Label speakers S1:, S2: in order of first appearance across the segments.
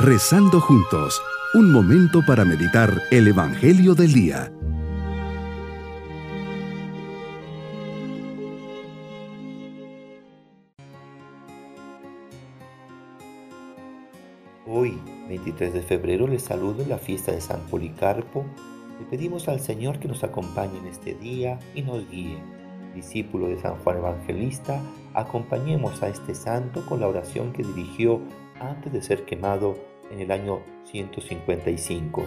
S1: Rezando juntos, un momento para meditar el Evangelio del Día.
S2: Hoy, 23 de febrero, les saludo en la fiesta de San Policarpo. Le pedimos al Señor que nos acompañe en este día y nos guíe discípulo de San Juan Evangelista, acompañemos a este santo con la oración que dirigió antes de ser quemado en el año 155,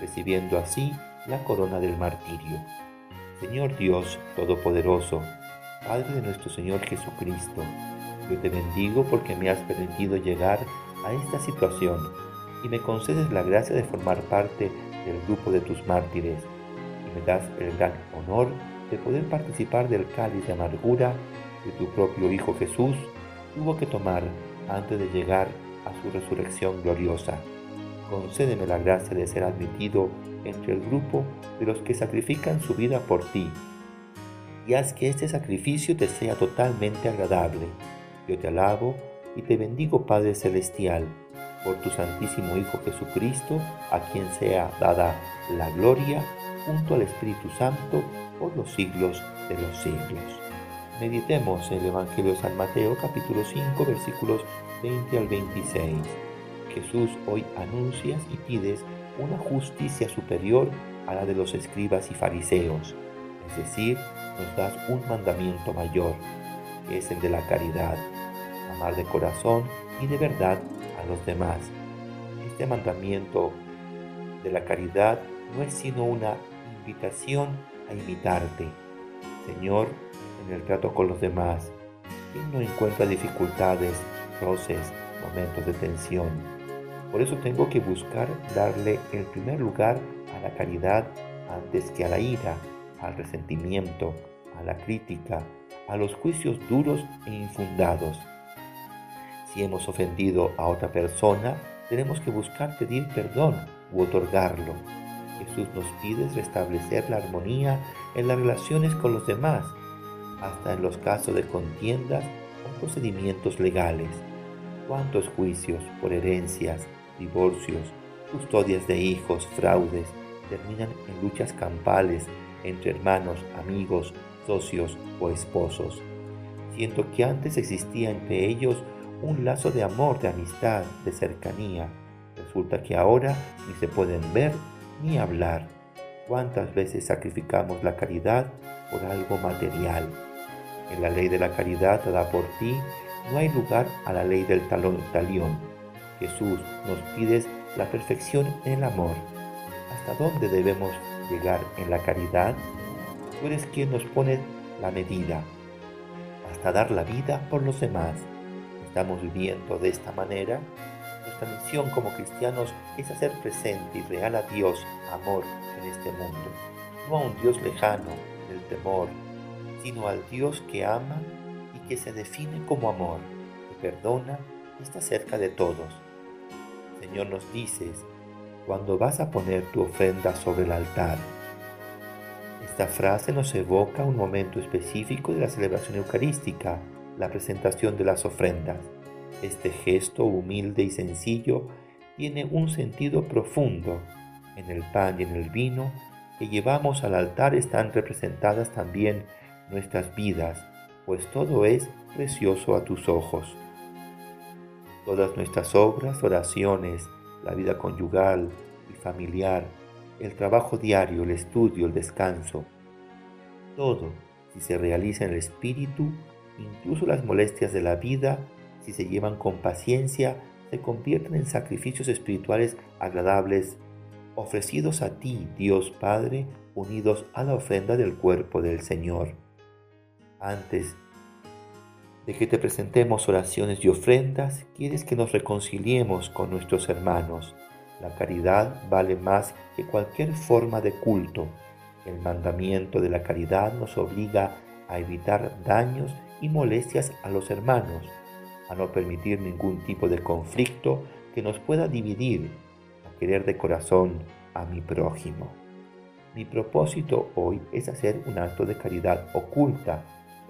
S2: recibiendo así la corona del martirio. Señor Dios Todopoderoso, Padre de nuestro Señor Jesucristo, yo te bendigo porque me has permitido llegar a esta situación y me concedes la gracia de formar parte del grupo de tus mártires y me das el gran honor de poder participar del cáliz de amargura que tu propio Hijo Jesús tuvo que tomar antes de llegar a su resurrección gloriosa. Concédeme la gracia de ser admitido entre el grupo de los que sacrifican su vida por ti, y haz que este sacrificio te sea totalmente agradable. Yo te alabo y te bendigo Padre Celestial, por tu Santísimo Hijo Jesucristo, a quien sea dada la gloria junto al Espíritu Santo por los siglos de los siglos. Meditemos el Evangelio de San Mateo capítulo 5 versículos 20 al 26. Jesús hoy anuncias y pides una justicia superior a la de los escribas y fariseos, es decir, nos das un mandamiento mayor, que es el de la caridad, amar de corazón y de verdad a los demás. Este mandamiento de la caridad no es sino una invitación a imitarte. Señor, en el trato con los demás, ¿quién no encuentra dificultades, roces, momentos de tensión? Por eso tengo que buscar darle el primer lugar a la caridad antes que a la ira, al resentimiento, a la crítica, a los juicios duros e infundados. Si hemos ofendido a otra persona, tenemos que buscar pedir perdón u otorgarlo Jesús nos pide restablecer la armonía en las relaciones con los demás, hasta en los casos de contiendas o procedimientos legales. ¿Cuántos juicios por herencias, divorcios, custodias de hijos, fraudes, terminan en luchas campales entre hermanos, amigos, socios o esposos? Siento que antes existía entre ellos un lazo de amor, de amistad, de cercanía. Resulta que ahora ni se pueden ver ni hablar. ¿Cuántas veces sacrificamos la caridad por algo material? En la ley de la caridad dada por ti no hay lugar a la ley del talón talión. Jesús nos pides la perfección en el amor. ¿Hasta dónde debemos llegar en la caridad? Tú eres quien nos pone la medida, hasta dar la vida por los demás. ¿Estamos viviendo de esta manera? Nuestra misión como cristianos es hacer presente y real a Dios amor en este mundo, no a un Dios lejano del temor, sino al Dios que ama y que se define como amor, que perdona y está cerca de todos. Señor nos dices, cuando vas a poner tu ofrenda sobre el altar. Esta frase nos evoca un momento específico de la celebración eucarística, la presentación de las ofrendas. Este gesto humilde y sencillo tiene un sentido profundo. En el pan y en el vino que llevamos al altar están representadas también nuestras vidas, pues todo es precioso a tus ojos. Todas nuestras obras, oraciones, la vida conyugal y familiar, el trabajo diario, el estudio, el descanso, todo, si se realiza en el espíritu, incluso las molestias de la vida, si se llevan con paciencia, se convierten en sacrificios espirituales agradables, ofrecidos a ti, Dios Padre, unidos a la ofrenda del cuerpo del Señor. Antes de que te presentemos oraciones y ofrendas, quieres que nos reconciliemos con nuestros hermanos. La caridad vale más que cualquier forma de culto. El mandamiento de la caridad nos obliga a evitar daños y molestias a los hermanos a no permitir ningún tipo de conflicto que nos pueda dividir, a querer de corazón a mi prójimo. Mi propósito hoy es hacer un acto de caridad oculta,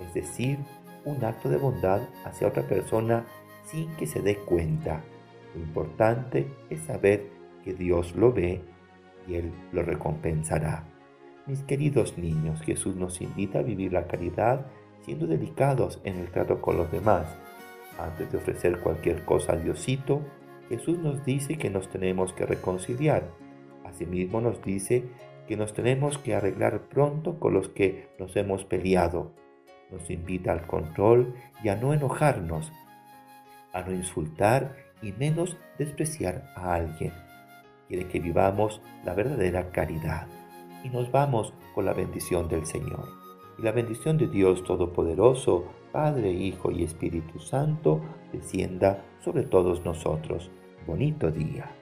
S2: es decir, un acto de bondad hacia otra persona sin que se dé cuenta. Lo importante es saber que Dios lo ve y Él lo recompensará. Mis queridos niños, Jesús nos invita a vivir la caridad siendo delicados en el trato con los demás. Antes de ofrecer cualquier cosa a Diosito, Jesús nos dice que nos tenemos que reconciliar. Asimismo nos dice que nos tenemos que arreglar pronto con los que nos hemos peleado. Nos invita al control y a no enojarnos, a no insultar y menos despreciar a alguien. Quiere que vivamos la verdadera caridad y nos vamos con la bendición del Señor. Y la bendición de Dios Todopoderoso, Padre, Hijo y Espíritu Santo, descienda sobre todos nosotros. Bonito día.